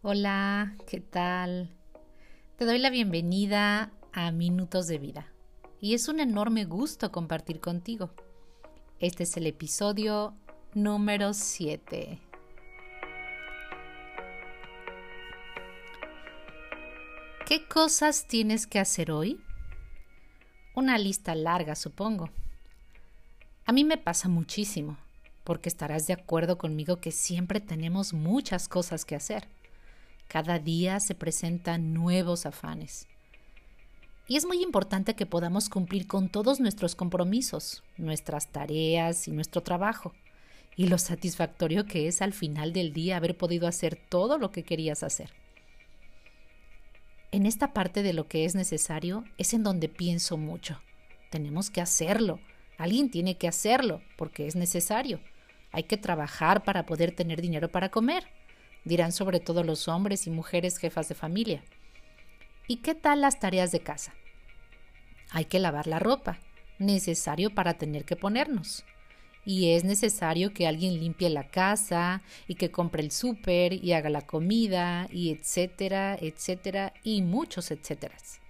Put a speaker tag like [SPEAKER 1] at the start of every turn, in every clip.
[SPEAKER 1] Hola, ¿qué tal? Te doy la bienvenida a Minutos de Vida y es un enorme gusto compartir contigo. Este es el episodio número 7. ¿Qué cosas tienes que hacer hoy? Una lista larga, supongo. A mí me pasa muchísimo, porque estarás de acuerdo conmigo que siempre tenemos muchas cosas que hacer. Cada día se presentan nuevos afanes. Y es muy importante que podamos cumplir con todos nuestros compromisos, nuestras tareas y nuestro trabajo. Y lo satisfactorio que es al final del día haber podido hacer todo lo que querías hacer. En esta parte de lo que es necesario es en donde pienso mucho. Tenemos que hacerlo. Alguien tiene que hacerlo porque es necesario. Hay que trabajar para poder tener dinero para comer. Dirán sobre todo los hombres y mujeres jefas de familia. ¿Y qué tal las tareas de casa? Hay que lavar la ropa, necesario para tener que ponernos y es necesario que alguien limpie la casa y que compre el súper y haga la comida y etcétera, etcétera y muchos etcéteras.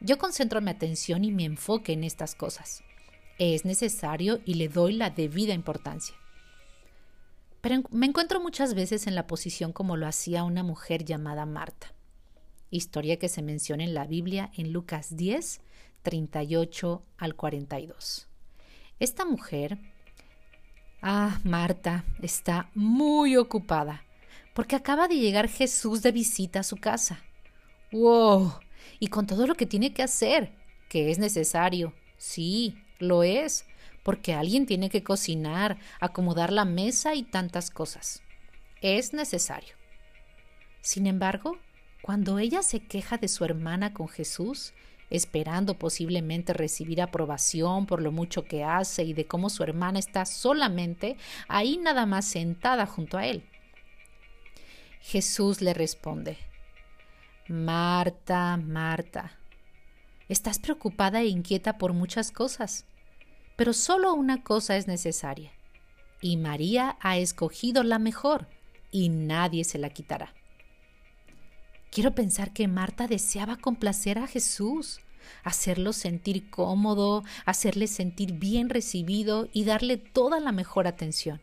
[SPEAKER 1] Yo concentro mi atención y mi enfoque en estas cosas. Es necesario y le doy la debida importancia. Pero me encuentro muchas veces en la posición como lo hacía una mujer llamada Marta, historia que se menciona en la Biblia en Lucas 10, 38 al 42. Esta mujer Ah, Marta está muy ocupada, porque acaba de llegar Jesús de visita a su casa. ¡Wow! Y con todo lo que tiene que hacer, que es necesario. Sí, lo es, porque alguien tiene que cocinar, acomodar la mesa y tantas cosas. Es necesario. Sin embargo, cuando ella se queja de su hermana con Jesús, esperando posiblemente recibir aprobación por lo mucho que hace y de cómo su hermana está solamente ahí nada más sentada junto a él. Jesús le responde, Marta, Marta, estás preocupada e inquieta por muchas cosas, pero solo una cosa es necesaria, y María ha escogido la mejor, y nadie se la quitará. Quiero pensar que Marta deseaba complacer a Jesús, hacerlo sentir cómodo, hacerle sentir bien recibido y darle toda la mejor atención.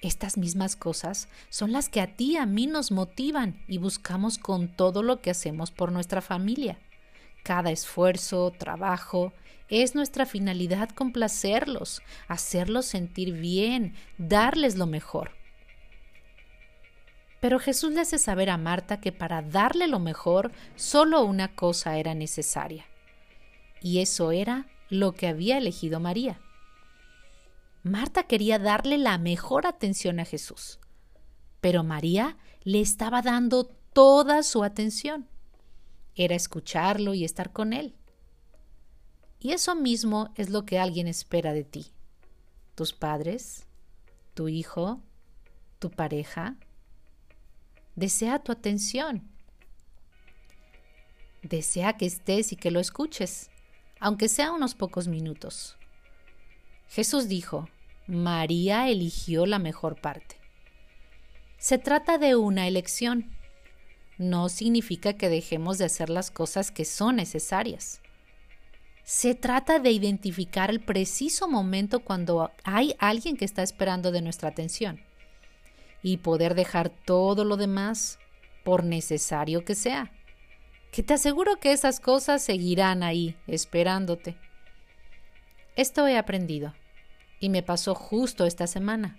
[SPEAKER 1] Estas mismas cosas son las que a ti y a mí nos motivan y buscamos con todo lo que hacemos por nuestra familia. Cada esfuerzo, trabajo, es nuestra finalidad complacerlos, hacerlos sentir bien, darles lo mejor. Pero Jesús le hace saber a Marta que para darle lo mejor solo una cosa era necesaria. Y eso era lo que había elegido María. Marta quería darle la mejor atención a Jesús, pero María le estaba dando toda su atención. Era escucharlo y estar con él. Y eso mismo es lo que alguien espera de ti. Tus padres, tu hijo, tu pareja, desea tu atención. Desea que estés y que lo escuches, aunque sea unos pocos minutos. Jesús dijo, María eligió la mejor parte. Se trata de una elección. No significa que dejemos de hacer las cosas que son necesarias. Se trata de identificar el preciso momento cuando hay alguien que está esperando de nuestra atención y poder dejar todo lo demás por necesario que sea. Que te aseguro que esas cosas seguirán ahí, esperándote. Esto he aprendido y me pasó justo esta semana.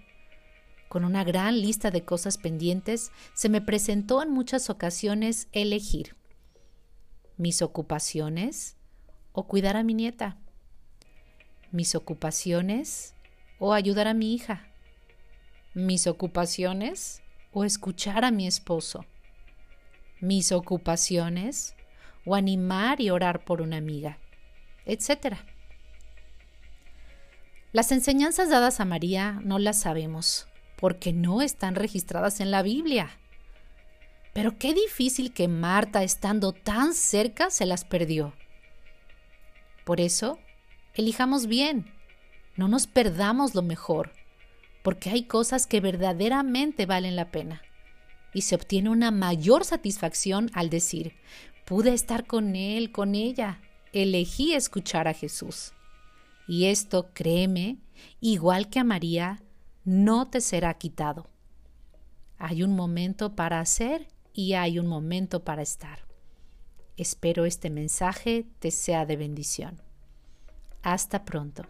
[SPEAKER 1] Con una gran lista de cosas pendientes, se me presentó en muchas ocasiones elegir mis ocupaciones o cuidar a mi nieta, mis ocupaciones o ayudar a mi hija, mis ocupaciones o escuchar a mi esposo, mis ocupaciones o animar y orar por una amiga, etc. Las enseñanzas dadas a María no las sabemos porque no están registradas en la Biblia. Pero qué difícil que Marta, estando tan cerca, se las perdió. Por eso, elijamos bien, no nos perdamos lo mejor porque hay cosas que verdaderamente valen la pena. y se obtiene una mayor satisfacción al decir, pude estar con él, con ella, elegí escuchar a Jesús. Y esto, créeme, igual que a María, no te será quitado. Hay un momento para hacer y hay un momento para estar. Espero este mensaje te sea de bendición. Hasta pronto.